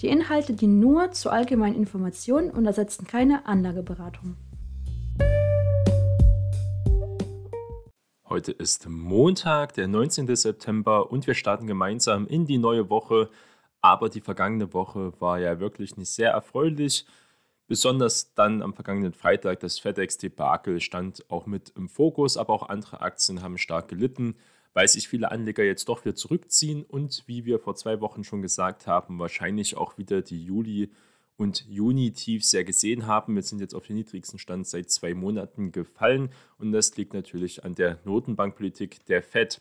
Die Inhalte dienen nur zur allgemeinen Information und ersetzen keine Anlageberatung. Heute ist Montag, der 19. September und wir starten gemeinsam in die neue Woche. Aber die vergangene Woche war ja wirklich nicht sehr erfreulich. Besonders dann am vergangenen Freitag das FedEx-Debakel stand auch mit im Fokus, aber auch andere Aktien haben stark gelitten weil sich viele Anleger jetzt doch wieder zurückziehen und wie wir vor zwei Wochen schon gesagt haben, wahrscheinlich auch wieder die Juli- und Juni-Tiefs sehr gesehen haben. Wir sind jetzt auf den niedrigsten Stand seit zwei Monaten gefallen und das liegt natürlich an der Notenbankpolitik der Fed.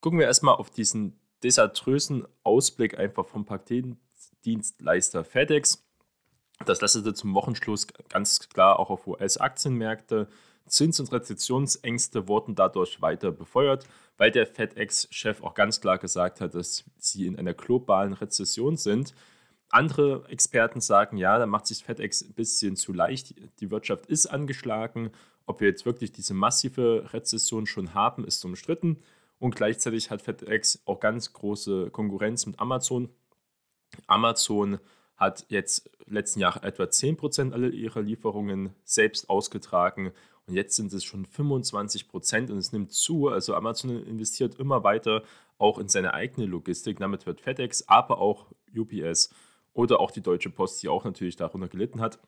Gucken wir erstmal auf diesen desaströsen Ausblick einfach vom Paketdienstleister FedEx. Das leistete zum Wochenschluss ganz klar auch auf US-Aktienmärkte. Zins- und Rezessionsängste wurden dadurch weiter befeuert, weil der FedEx-Chef auch ganz klar gesagt hat, dass sie in einer globalen Rezession sind. Andere Experten sagen, ja, da macht sich FedEx ein bisschen zu leicht. Die Wirtschaft ist angeschlagen. Ob wir jetzt wirklich diese massive Rezession schon haben, ist umstritten. Und gleichzeitig hat FedEx auch ganz große Konkurrenz mit Amazon. Amazon hat jetzt letzten Jahr etwa 10% aller ihrer Lieferungen selbst ausgetragen und jetzt sind es schon 25 Prozent und es nimmt zu. Also Amazon investiert immer weiter auch in seine eigene Logistik. Damit wird FedEx, aber auch UPS oder auch die Deutsche Post, die auch natürlich darunter gelitten hat,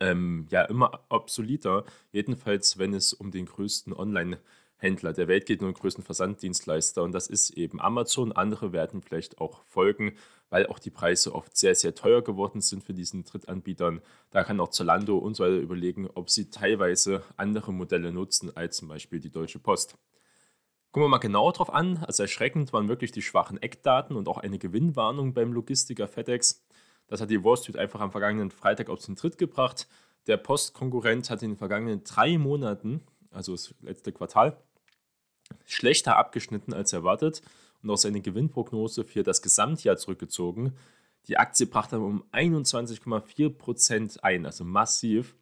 ähm, ja immer obsoleter. Jedenfalls, wenn es um den größten Online- Händler der Welt geht, den größten Versanddienstleister und das ist eben Amazon. Andere werden vielleicht auch folgen, weil auch die Preise oft sehr, sehr teuer geworden sind für diesen Drittanbietern. Da kann auch Zalando und so weiter überlegen, ob sie teilweise andere Modelle nutzen als zum Beispiel die Deutsche Post. Gucken wir mal genauer drauf an. Also erschreckend waren wirklich die schwachen Eckdaten und auch eine Gewinnwarnung beim Logistiker FedEx. Das hat die Wall Street einfach am vergangenen Freitag auf den Tritt gebracht. Der Postkonkurrent hat in den vergangenen drei Monaten, also das letzte Quartal, schlechter abgeschnitten als erwartet und auch seine Gewinnprognose für das Gesamtjahr zurückgezogen. Die Aktie brachte um 21,4% ein, also massiv.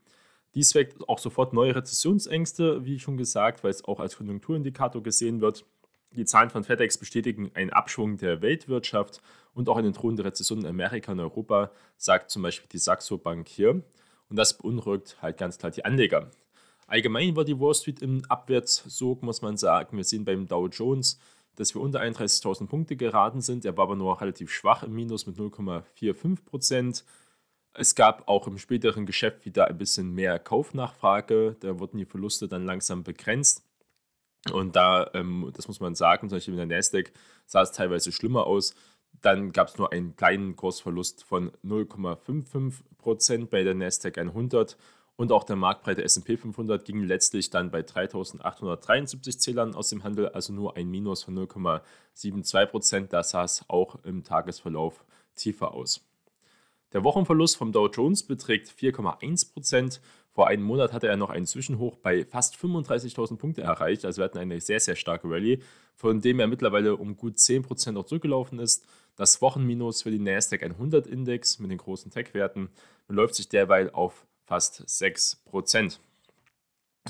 Dies weckt auch sofort neue Rezessionsängste, wie schon gesagt, weil es auch als Konjunkturindikator gesehen wird. Die Zahlen von FedEx bestätigen einen Abschwung der Weltwirtschaft und auch eine drohende Rezession in Amerika und Europa, sagt zum Beispiel die Saxo Bank hier. Und das beunruhigt halt ganz klar die Anleger. Allgemein war die Wall Street im Abwärtssog, muss man sagen. Wir sehen beim Dow Jones, dass wir unter 31.000 Punkte geraten sind. Er war aber nur relativ schwach im Minus mit 0,45 Prozent. Es gab auch im späteren Geschäft wieder ein bisschen mehr Kaufnachfrage. Da wurden die Verluste dann langsam begrenzt. Und da, ähm, das muss man sagen, zum Beispiel in der Nasdaq sah es teilweise schlimmer aus. Dann gab es nur einen kleinen Kursverlust von 0,55 Prozent bei der Nasdaq 100 und auch der marktbreite S&P 500 ging letztlich dann bei 3.873 Zählern aus dem Handel, also nur ein Minus von 0,72 Prozent. Da sah es auch im Tagesverlauf tiefer aus. Der Wochenverlust vom Dow Jones beträgt 4,1 Prozent. Vor einem Monat hatte er noch einen Zwischenhoch bei fast 35.000 Punkte erreicht. Also wir hatten eine sehr, sehr starke Rallye, von dem er mittlerweile um gut 10 Prozent noch zurückgelaufen ist. Das Wochenminus für den NASDAQ 100 Index mit den großen Tech-Werten beläuft sich derweil auf fast 6 Prozent.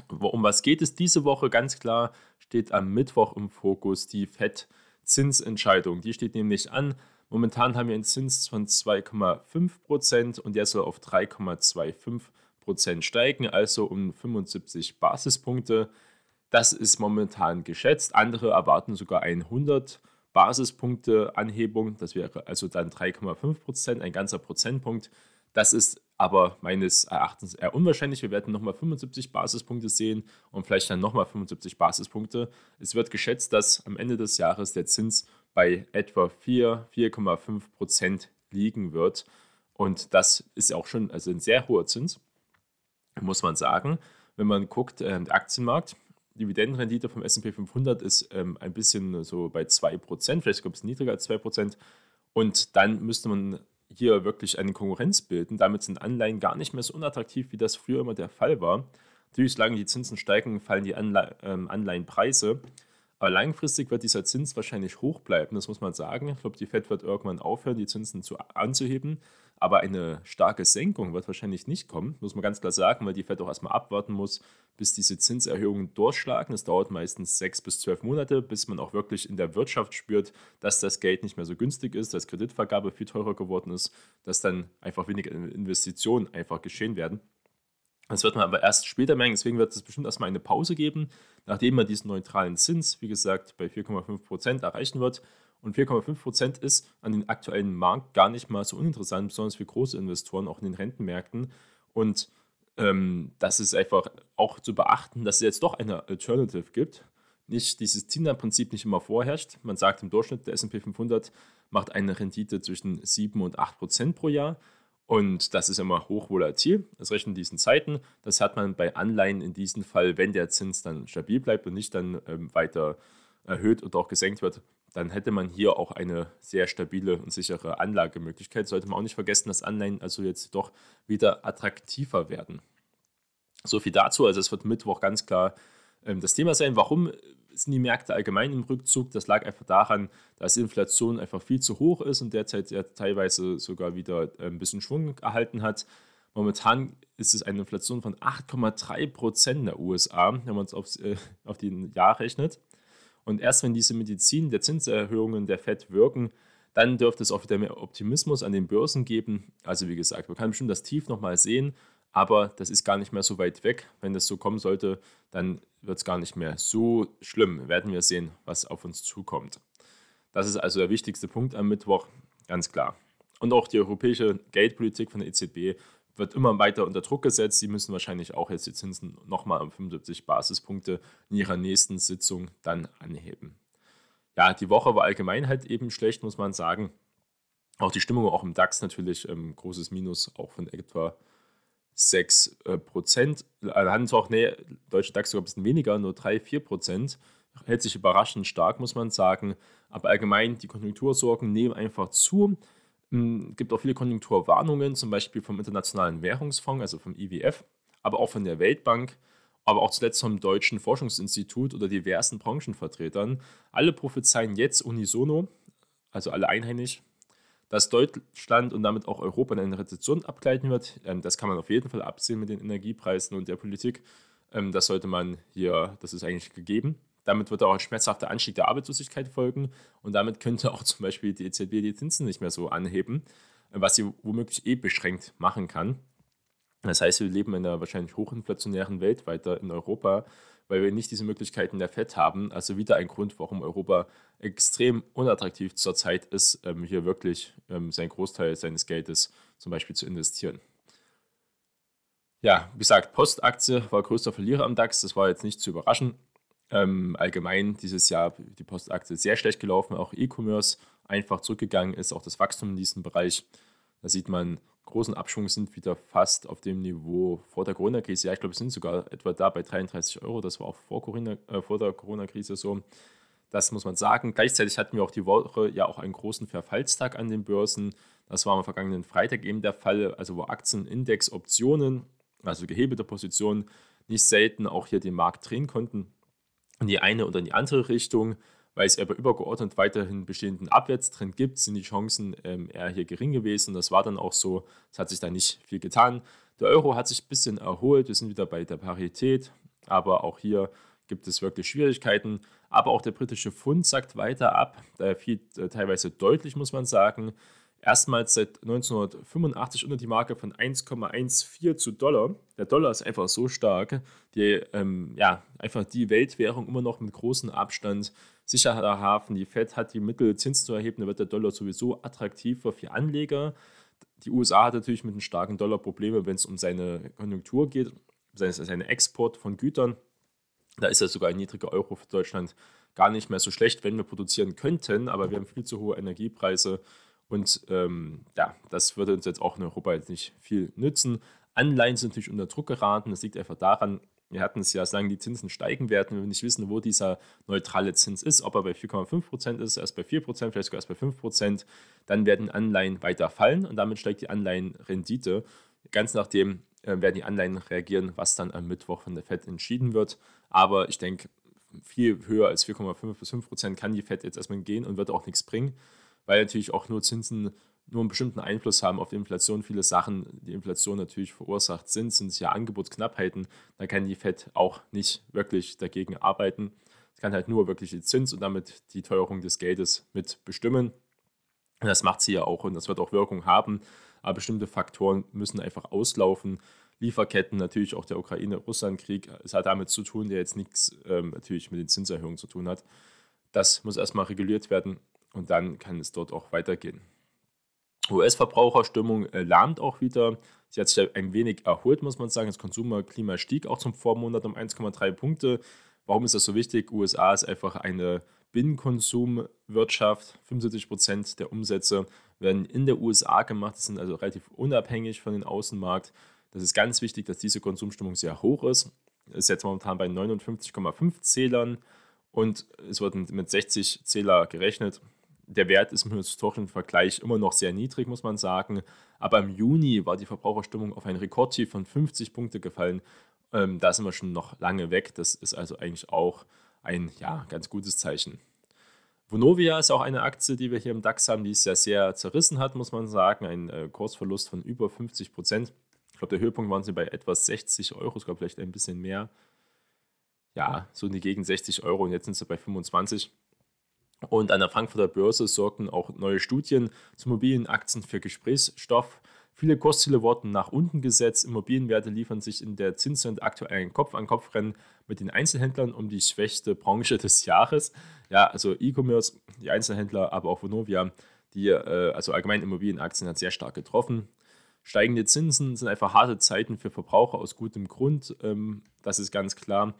Um was geht es diese Woche? Ganz klar steht am Mittwoch im Fokus die FED-Zinsentscheidung. Die steht nämlich an. Momentan haben wir einen Zins von 2,5 Prozent und der soll auf 3,25 Prozent steigen, also um 75 Basispunkte. Das ist momentan geschätzt. Andere erwarten sogar 100 Basispunkte Anhebung. Das wäre also dann 3,5 Prozent, ein ganzer Prozentpunkt. Das ist aber meines Erachtens eher unwahrscheinlich. Wir werden nochmal 75 Basispunkte sehen und vielleicht dann nochmal 75 Basispunkte. Es wird geschätzt, dass am Ende des Jahres der Zins bei etwa 4, 4,5 Prozent liegen wird. Und das ist auch schon also ein sehr hoher Zins, muss man sagen. Wenn man guckt, äh, der Aktienmarkt, Dividendenrendite vom SP 500 ist ähm, ein bisschen so bei 2%, vielleicht ein bisschen niedriger als 2%. Und dann müsste man hier wirklich eine Konkurrenz bilden. Damit sind Anleihen gar nicht mehr so unattraktiv, wie das früher immer der Fall war. Natürlich, solange die Zinsen steigen, fallen die ähm, Anleihenpreise. Aber langfristig wird dieser Zins wahrscheinlich hoch bleiben, das muss man sagen. Ich glaube, die Fed wird irgendwann aufhören, die Zinsen zu, anzuheben. Aber eine starke Senkung wird wahrscheinlich nicht kommen, muss man ganz klar sagen, weil die Fed auch erstmal abwarten muss, bis diese Zinserhöhungen durchschlagen. Das dauert meistens sechs bis zwölf Monate, bis man auch wirklich in der Wirtschaft spürt, dass das Geld nicht mehr so günstig ist, dass Kreditvergabe viel teurer geworden ist, dass dann einfach weniger Investitionen einfach geschehen werden. Das wird man aber erst später merken, deswegen wird es bestimmt erstmal eine Pause geben, nachdem man diesen neutralen Zins, wie gesagt, bei 4,5% erreichen wird. Und 4,5% ist an den aktuellen Markt gar nicht mal so uninteressant, besonders für große Investoren, auch in den Rentenmärkten. Und ähm, das ist einfach auch zu beachten, dass es jetzt doch eine Alternative gibt. Nicht dieses Tina-Prinzip nicht immer vorherrscht. Man sagt im Durchschnitt, der SP 500 macht eine Rendite zwischen 7 und 8 Prozent pro Jahr. Und das ist immer hochvolatil, das rechnet in diesen Zeiten. Das hat man bei Anleihen in diesem Fall, wenn der Zins dann stabil bleibt und nicht dann ähm, weiter erhöht oder auch gesenkt wird, dann hätte man hier auch eine sehr stabile und sichere Anlagemöglichkeit. Sollte man auch nicht vergessen, dass Anleihen also jetzt doch wieder attraktiver werden. So viel dazu. Also es wird Mittwoch ganz klar ähm, das Thema sein. Warum sind die Märkte allgemein im Rückzug? Das lag einfach daran, dass Inflation einfach viel zu hoch ist und derzeit ja teilweise sogar wieder äh, ein bisschen Schwung erhalten hat. Momentan ist es eine Inflation von 8,3 Prozent der USA, wenn man es äh, auf den Jahr rechnet. Und erst wenn diese Medizin der Zinserhöhungen der FED wirken, dann dürfte es auch wieder mehr Optimismus an den Börsen geben. Also wie gesagt, man kann bestimmt das Tief nochmal sehen, aber das ist gar nicht mehr so weit weg. Wenn das so kommen sollte, dann wird es gar nicht mehr so schlimm. Werden wir sehen, was auf uns zukommt. Das ist also der wichtigste Punkt am Mittwoch, ganz klar. Und auch die europäische Geldpolitik von der EZB wird immer weiter unter Druck gesetzt. Sie müssen wahrscheinlich auch jetzt die Zinsen nochmal um 75 Basispunkte in ihrer nächsten Sitzung dann anheben. Ja, die Woche war allgemein halt eben schlecht, muss man sagen. Auch die Stimmung, auch im DAX natürlich, ähm, großes Minus, auch von etwa 6 äh, Prozent. Handelswoche, nee, deutsche DAX sogar ein bisschen weniger, nur 3, 4 Prozent. Hält sich überraschend stark, muss man sagen. Aber allgemein, die Konjunktursorgen nehmen einfach zu. Es hm, gibt auch viele Konjunkturwarnungen, zum Beispiel vom Internationalen Währungsfonds, also vom IWF, aber auch von der Weltbank, aber auch zuletzt vom Deutschen Forschungsinstitut oder diversen Branchenvertretern. Alle prophezeien jetzt unisono, also alle einheimisch, dass Deutschland und damit auch Europa in eine Rezession abgleiten wird. Ähm, das kann man auf jeden Fall absehen mit den Energiepreisen und der Politik. Ähm, das sollte man hier, das ist eigentlich gegeben. Damit wird auch ein schmerzhafter Anstieg der Arbeitslosigkeit folgen und damit könnte auch zum Beispiel die EZB die Zinsen nicht mehr so anheben, was sie womöglich eh beschränkt machen kann. Das heißt, wir leben in einer wahrscheinlich hochinflationären Welt weiter in Europa, weil wir nicht diese Möglichkeiten der FED haben. Also wieder ein Grund, warum Europa extrem unattraktiv zurzeit ist, ähm, hier wirklich ähm, seinen Großteil seines Geldes zum Beispiel zu investieren. Ja, wie gesagt, Postaktie war größter Verlierer am DAX. Das war jetzt nicht zu überraschen. Ähm, allgemein dieses Jahr die Postaktie sehr schlecht gelaufen, auch E-Commerce einfach zurückgegangen ist, auch das Wachstum in diesem Bereich. Da sieht man, großen Abschwung sind wieder fast auf dem Niveau vor der Corona-Krise. Ja, ich glaube, es sind sogar etwa da bei 33 Euro. Das war auch vor, Corona, äh, vor der Corona-Krise so. Das muss man sagen. Gleichzeitig hatten wir auch die Woche ja auch einen großen Verfallstag an den Börsen. Das war am vergangenen Freitag eben der Fall, also wo Aktienindex, Optionen, also gehebelte Positionen, nicht selten auch hier den Markt drehen konnten in die eine oder in die andere Richtung. Weil es aber übergeordnet weiterhin bestehenden Abwärtstrend gibt, sind die Chancen ähm, eher hier gering gewesen. Das war dann auch so. Es hat sich da nicht viel getan. Der Euro hat sich ein bisschen erholt. Wir sind wieder bei der Parität. Aber auch hier gibt es wirklich Schwierigkeiten. Aber auch der britische Pfund sagt weiter ab. Da fiel äh, teilweise deutlich, muss man sagen erstmals seit 1985 unter die Marke von 1,14 zu Dollar. Der Dollar ist einfach so stark, die, ähm, ja, einfach die Weltwährung immer noch mit großem Abstand sicherer Hafen. Die Fed hat die Mittel, Zinsen zu erheben, da wird der Dollar sowieso attraktiver für Anleger. Die USA hat natürlich mit einem starken Dollar Probleme, wenn es um seine Konjunktur geht, seinen Export von Gütern. Da ist ja sogar ein niedriger Euro für Deutschland gar nicht mehr so schlecht, wenn wir produzieren könnten, aber wir haben viel zu hohe Energiepreise und ähm, ja, das würde uns jetzt auch in Europa jetzt nicht viel nützen. Anleihen sind natürlich unter Druck geraten. Das liegt einfach daran, Wir hatten es ja, solange die Zinsen steigen werden, wenn wir nicht wissen, wo dieser neutrale Zins ist, ob er bei 4,5% ist, erst bei 4%, vielleicht sogar erst bei 5%, dann werden Anleihen weiter fallen und damit steigt die Anleihenrendite. Ganz nachdem äh, werden die Anleihen reagieren, was dann am Mittwoch von der FED entschieden wird. Aber ich denke, viel höher als 4,5 bis 5 Prozent kann die FED jetzt erstmal gehen und wird auch nichts bringen, weil natürlich auch nur Zinsen nur einen bestimmten Einfluss haben auf die Inflation. Viele Sachen, die Inflation natürlich verursacht sind, sind ja Angebotsknappheiten. Da kann die FED auch nicht wirklich dagegen arbeiten. Es kann halt nur wirklich die Zins und damit die Teuerung des Geldes mit bestimmen. Das macht sie ja auch und das wird auch Wirkung haben. Aber bestimmte Faktoren müssen einfach auslaufen. Lieferketten, natürlich auch der Ukraine-Russland-Krieg, es hat damit zu tun, der jetzt nichts ähm, natürlich mit den Zinserhöhungen zu tun hat. Das muss erstmal reguliert werden und dann kann es dort auch weitergehen. US-Verbraucherstimmung äh, lahmt auch wieder. Sie hat sich ein wenig erholt, muss man sagen. Das Konsumerklima stieg auch zum Vormonat um 1,3 Punkte. Warum ist das so wichtig? USA ist einfach eine Binnenkonsumwirtschaft. 75 Prozent der Umsätze werden in der USA gemacht. Das sind also relativ unabhängig von dem Außenmarkt. Das ist ganz wichtig, dass diese Konsumstimmung sehr hoch ist. Ist jetzt momentan bei 59,5 Zählern und es wird mit 60 Zähler gerechnet der Wert ist im historischen Vergleich immer noch sehr niedrig, muss man sagen. Aber im Juni war die Verbraucherstimmung auf ein Rekordtief von 50 Punkte gefallen. Ähm, da sind wir schon noch lange weg. Das ist also eigentlich auch ein ja, ganz gutes Zeichen. Vonovia ist auch eine Aktie, die wir hier im DAX haben, die es ja sehr zerrissen hat, muss man sagen. Ein äh, Kursverlust von über 50 Prozent. Ich glaube, der Höhepunkt waren sie bei etwas 60 Euro, ich glaube vielleicht ein bisschen mehr. Ja, so in die Gegend 60 Euro und jetzt sind sie bei 25. Und an der Frankfurter Börse sorgten auch neue Studien zu Immobilienaktien für Gesprächsstoff. Viele Kursziele wurden nach unten gesetzt. Immobilienwerte liefern sich in der Zinswende aktuell ein Kopf-an-Kopf-Rennen mit den Einzelhändlern um die schwächste Branche des Jahres. Ja, also E-Commerce, die Einzelhändler, aber auch Vonovia, die, äh, also allgemein Immobilienaktien, hat sehr stark getroffen. Steigende Zinsen sind einfach harte Zeiten für Verbraucher aus gutem Grund. Ähm, das ist ganz klar.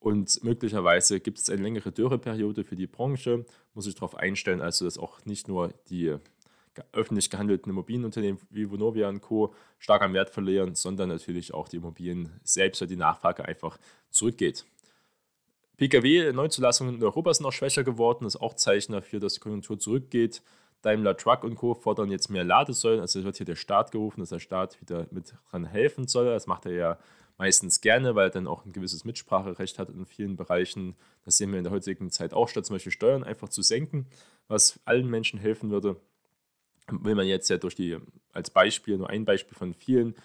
Und möglicherweise gibt es eine längere Dürreperiode für die Branche, muss ich darauf einstellen, also dass auch nicht nur die öffentlich gehandelten Immobilienunternehmen wie Vonovia und Co. stark an Wert verlieren, sondern natürlich auch die Immobilien selbst, weil die Nachfrage einfach zurückgeht. Pkw-Neuzulassungen in Europa sind auch schwächer geworden, das ist auch Zeichen dafür, dass die Konjunktur zurückgeht. Daimler Truck und Co. fordern jetzt mehr Ladesäulen, also wird hier der Staat gerufen, dass der Staat wieder mit dran helfen soll. Das macht er ja meistens gerne, weil er dann auch ein gewisses Mitspracherecht hat in vielen Bereichen. Das sehen wir in der heutigen Zeit auch, statt zum Beispiel Steuern einfach zu senken, was allen Menschen helfen würde. Will man jetzt ja durch die, als Beispiel, nur ein Beispiel von vielen,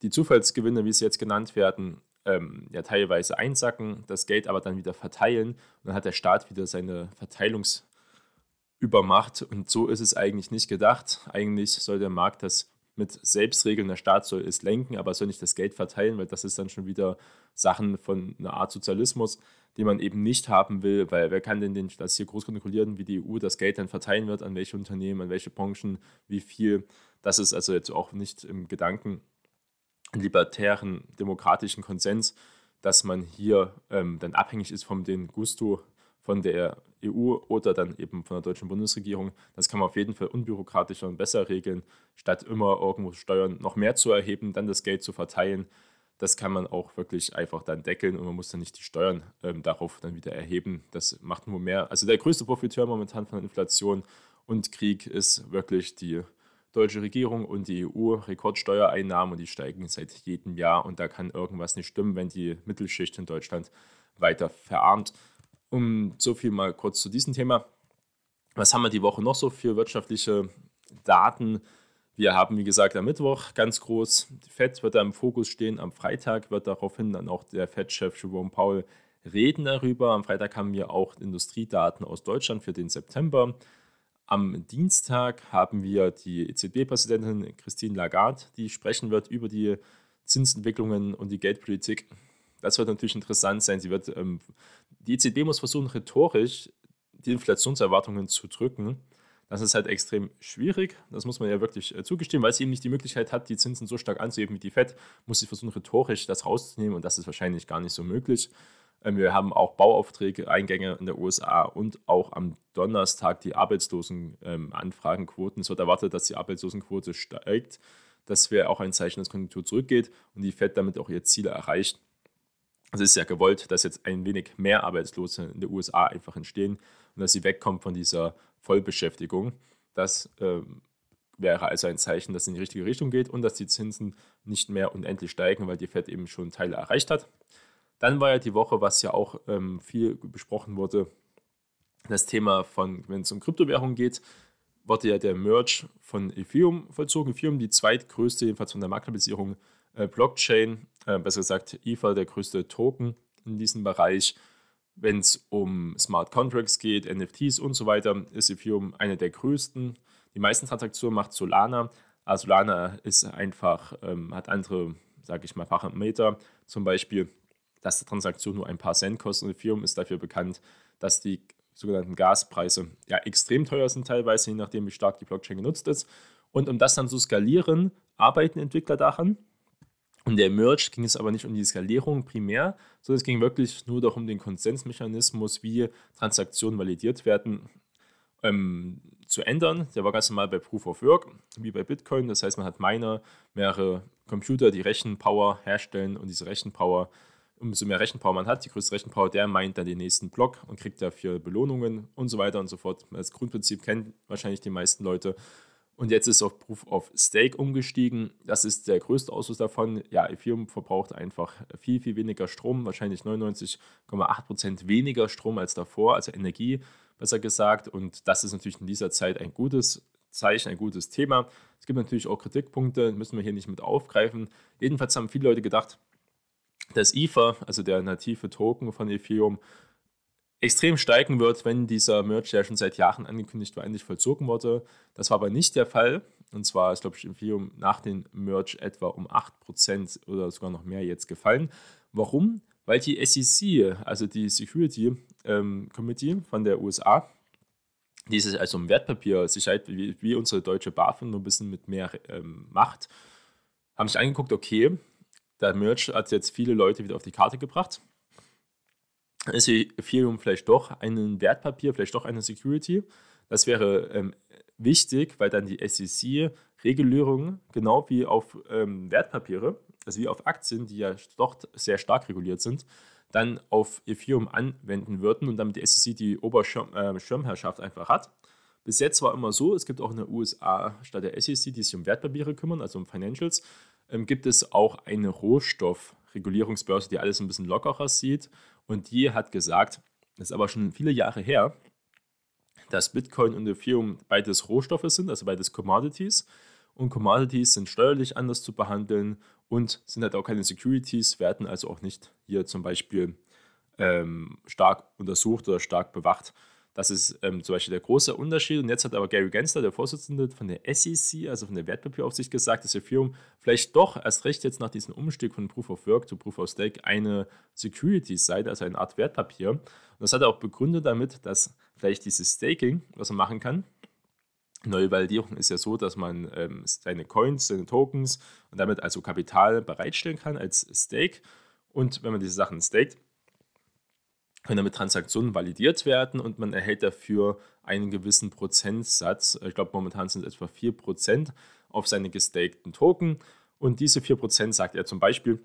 die Zufallsgewinne, wie sie jetzt genannt werden, ähm, ja teilweise einsacken, das Geld aber dann wieder verteilen und dann hat der Staat wieder seine Verteilungsübermacht und so ist es eigentlich nicht gedacht. Eigentlich soll der Markt das mit Selbstregeln. Der Staat soll es lenken, aber soll nicht das Geld verteilen, weil das ist dann schon wieder Sachen von einer Art Sozialismus, die man eben nicht haben will, weil wer kann denn das hier groß kontrollieren, wie die EU das Geld dann verteilen wird, an welche Unternehmen, an welche Branchen, wie viel. Das ist also jetzt auch nicht im Gedanken libertären demokratischen Konsens, dass man hier ähm, dann abhängig ist von den Gusto von der EU oder dann eben von der deutschen Bundesregierung. Das kann man auf jeden Fall unbürokratischer und besser regeln, statt immer irgendwo Steuern noch mehr zu erheben, dann das Geld zu verteilen. Das kann man auch wirklich einfach dann deckeln und man muss dann nicht die Steuern ähm, darauf dann wieder erheben. Das macht nur mehr. Also der größte Profiteur momentan von Inflation und Krieg ist wirklich die deutsche Regierung und die EU Rekordsteuereinnahmen und die steigen seit jedem Jahr und da kann irgendwas nicht stimmen, wenn die Mittelschicht in Deutschland weiter verarmt. Um so viel mal kurz zu diesem Thema. Was haben wir die Woche noch so für wirtschaftliche Daten? Wir haben, wie gesagt, am Mittwoch ganz groß, die FED wird da im Fokus stehen. Am Freitag wird daraufhin dann auch der FED-Chef Jerome Powell reden darüber. Am Freitag haben wir auch Industriedaten aus Deutschland für den September. Am Dienstag haben wir die EZB-Präsidentin Christine Lagarde, die sprechen wird über die Zinsentwicklungen und die Geldpolitik das wird natürlich interessant sein. Sie wird, ähm, die EZB muss versuchen, rhetorisch die Inflationserwartungen zu drücken. Das ist halt extrem schwierig, das muss man ja wirklich äh, zugestehen, weil sie eben nicht die Möglichkeit hat, die Zinsen so stark anzuheben wie die FED, muss sie versuchen, rhetorisch das rauszunehmen und das ist wahrscheinlich gar nicht so möglich. Ähm, wir haben auch Bauaufträge, Eingänge in der USA und auch am Donnerstag die Arbeitslosenanfragenquoten. Ähm, es wird erwartet, dass die Arbeitslosenquote steigt. Das wäre auch ein Zeichen, dass Konjunktur zurückgeht und die FED damit auch ihr Ziel erreicht. Es ist ja gewollt, dass jetzt ein wenig mehr Arbeitslose in den USA einfach entstehen und dass sie wegkommen von dieser Vollbeschäftigung. Das äh, wäre also ein Zeichen, dass es in die richtige Richtung geht und dass die Zinsen nicht mehr unendlich steigen, weil die Fed eben schon Teile erreicht hat. Dann war ja die Woche, was ja auch ähm, viel besprochen wurde, das Thema von, wenn es um Kryptowährungen geht, wurde ja der Merge von Ethereum vollzogen. Ethereum, die zweitgrößte, jedenfalls von der Marktkapitalisierung, äh, Blockchain, äh, besser gesagt Ether, der größte Token in diesem Bereich. Wenn es um Smart Contracts geht, NFTs und so weiter, ist Ethereum eine der größten. Die meisten Transaktionen macht Solana. Also Solana ist einfach, ähm, hat andere, sage ich mal, Parameter. Zum Beispiel, dass die Transaktion nur ein paar Cent kostet. Ethereum ist dafür bekannt, dass die sogenannten Gaspreise ja extrem teuer sind teilweise, je nachdem, wie stark die Blockchain genutzt ist. Und um das dann zu skalieren, arbeiten Entwickler daran. Und der Merge ging es aber nicht um die Skalierung primär, sondern es ging wirklich nur darum, den Konsensmechanismus, wie Transaktionen validiert werden, ähm, zu ändern. Der war ganz normal bei Proof of Work, wie bei Bitcoin. Das heißt, man hat Miner, mehrere Computer, die Rechenpower herstellen und diese Rechenpower umso mehr Rechenpower man hat, die größte Rechenpower, der meint dann den nächsten Block und kriegt dafür Belohnungen und so weiter und so fort. Das Grundprinzip kennen wahrscheinlich die meisten Leute. Und jetzt ist auf Proof of Stake umgestiegen. Das ist der größte Ausfluss davon. Ja, Ethereum verbraucht einfach viel, viel weniger Strom, wahrscheinlich 99,8% weniger Strom als davor, also Energie besser gesagt. Und das ist natürlich in dieser Zeit ein gutes Zeichen, ein gutes Thema. Es gibt natürlich auch Kritikpunkte, müssen wir hier nicht mit aufgreifen. Jedenfalls haben viele Leute gedacht, dass Ether, also der native Token von Ethereum, extrem steigen wird, wenn dieser Merge, der schon seit Jahren angekündigt war, endlich vollzogen wurde. Das war aber nicht der Fall. Und zwar ist, glaube ich, Ethereum nach dem Merge etwa um 8% oder sogar noch mehr jetzt gefallen. Warum? Weil die SEC, also die Security ähm, Committee von der USA, die sich also um Wertpapiersicherheit wie, wie unsere deutsche BaFin nur ein bisschen mit mehr ähm, Macht, haben sich angeguckt, okay, der Merch hat jetzt viele Leute wieder auf die Karte gebracht. Ist Ethereum vielleicht doch ein Wertpapier, vielleicht doch eine Security? Das wäre ähm, wichtig, weil dann die SEC-Regulierung, genau wie auf ähm, Wertpapiere, also wie auf Aktien, die ja doch sehr stark reguliert sind, dann auf Ethereum anwenden würden und damit die SEC die Oberschirmherrschaft äh, einfach hat. Bis jetzt war immer so, es gibt auch in den USA statt der SEC, die sich um Wertpapiere kümmern, also um Financials, ähm, gibt es auch eine Rohstoffregulierungsbörse, die alles ein bisschen lockerer sieht. Und die hat gesagt, das ist aber schon viele Jahre her, dass Bitcoin und Ethereum beides Rohstoffe sind, also beides Commodities. Und Commodities sind steuerlich anders zu behandeln und sind halt auch keine Securities, werden also auch nicht hier zum Beispiel ähm, stark untersucht oder stark bewacht. Das ist ähm, zum Beispiel der große Unterschied. Und jetzt hat aber Gary Gensler, der Vorsitzende von der SEC, also von der Wertpapieraufsicht, gesagt, dass Ethereum vielleicht doch erst recht jetzt nach diesem Umstieg von Proof of Work zu Proof of Stake eine Security sei, also eine Art Wertpapier. Und das hat er auch begründet damit, dass vielleicht dieses Staking, was man machen kann, Neue Validierung ist ja so, dass man ähm, seine Coins, seine Tokens und damit also Kapital bereitstellen kann als Stake. Und wenn man diese Sachen staked, können damit Transaktionen validiert werden und man erhält dafür einen gewissen Prozentsatz. Ich glaube, momentan sind es etwa 4% auf seine gestakten Token. Und diese 4% sagt er zum Beispiel,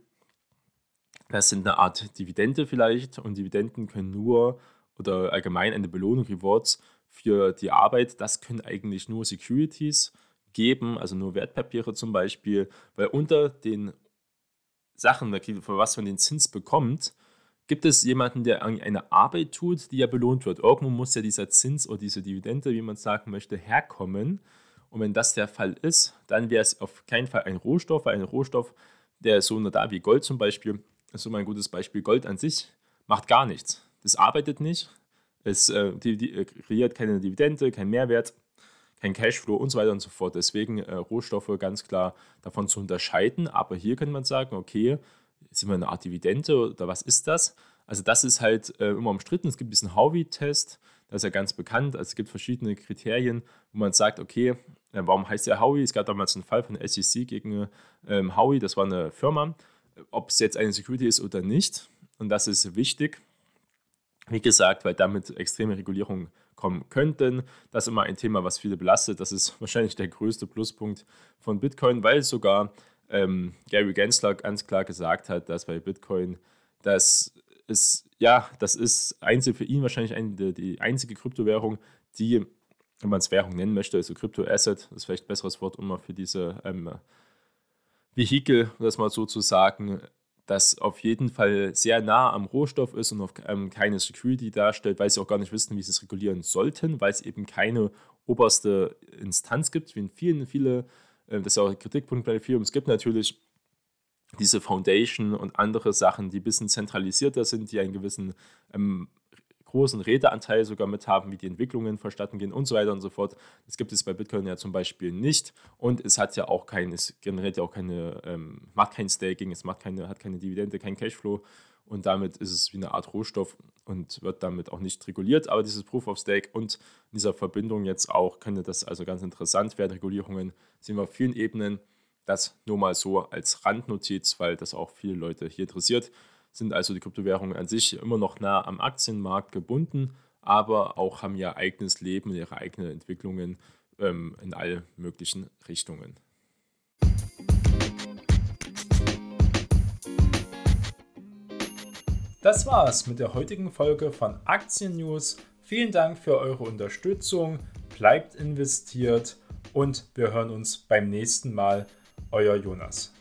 das sind eine Art Dividende vielleicht und Dividenden können nur oder allgemein eine Belohnung, Rewards für die Arbeit, das können eigentlich nur Securities geben, also nur Wertpapiere zum Beispiel, weil unter den Sachen, für was man den Zins bekommt, Gibt es jemanden, der eine Arbeit tut, die ja belohnt wird? Irgendwo muss ja dieser Zins oder diese Dividende, wie man sagen möchte, herkommen. Und wenn das der Fall ist, dann wäre es auf keinen Fall ein Rohstoff, weil ein Rohstoff, der so nur da wie Gold zum Beispiel, ist so ein gutes Beispiel. Gold an sich macht gar nichts. Das arbeitet nicht, es äh, äh, kreiert keine Dividende, keinen Mehrwert, kein Cashflow und so weiter und so fort. Deswegen äh, Rohstoffe ganz klar davon zu unterscheiden. Aber hier kann man sagen, okay, sind wir eine Art Dividende oder was ist das? Also das ist halt äh, immer umstritten. Es gibt diesen Howey-Test, das ist ja ganz bekannt. Also es gibt verschiedene Kriterien, wo man sagt, okay, äh, warum heißt der Howey? Es gab damals einen Fall von SEC gegen ähm, Howey, das war eine Firma, ob es jetzt eine Security ist oder nicht. Und das ist wichtig, wie gesagt, weil damit extreme Regulierungen kommen könnten. Das ist immer ein Thema, was viele belastet. Das ist wahrscheinlich der größte Pluspunkt von Bitcoin, weil sogar ähm, Gary Gensler ganz klar gesagt hat, dass bei Bitcoin Das ist, ja, das ist einzig für ihn wahrscheinlich eine, die einzige Kryptowährung, die, wenn man es Währung nennen möchte, also Kryptoasset, ist vielleicht ein besseres Wort immer für diese ähm, Vehikel, das mal so zu sagen, das auf jeden Fall sehr nah am Rohstoff ist und auf, ähm, keine Security darstellt, weil sie auch gar nicht wissen, wie sie es regulieren sollten, weil es eben keine oberste Instanz gibt, wie in vielen, viele, äh, das ist auch ein Kritikpunkt bei Ethereum. Es gibt natürlich diese Foundation und andere Sachen, die ein bisschen zentralisierter sind, die einen gewissen ähm, großen Redeanteil sogar mit haben, wie die Entwicklungen verstatten gehen und so weiter und so fort. Das gibt es bei Bitcoin ja zum Beispiel nicht. Und es hat ja auch kein, es generiert ja auch keine, ähm, macht kein Staking, es macht keine, hat keine Dividende, kein Cashflow. Und damit ist es wie eine Art Rohstoff und wird damit auch nicht reguliert. Aber dieses Proof of Stake und dieser Verbindung jetzt auch könnte das also ganz interessant werden. Regulierungen sehen wir auf vielen Ebenen. Das nur mal so als Randnotiz, weil das auch viele Leute hier interessiert sind also die Kryptowährungen an sich immer noch nah am Aktienmarkt gebunden, aber auch haben ihr eigenes Leben, ihre eigenen Entwicklungen ähm, in alle möglichen Richtungen. Das war's mit der heutigen Folge von Aktien News. Vielen Dank für eure Unterstützung. Bleibt investiert und wir hören uns beim nächsten Mal. Euer Jonas.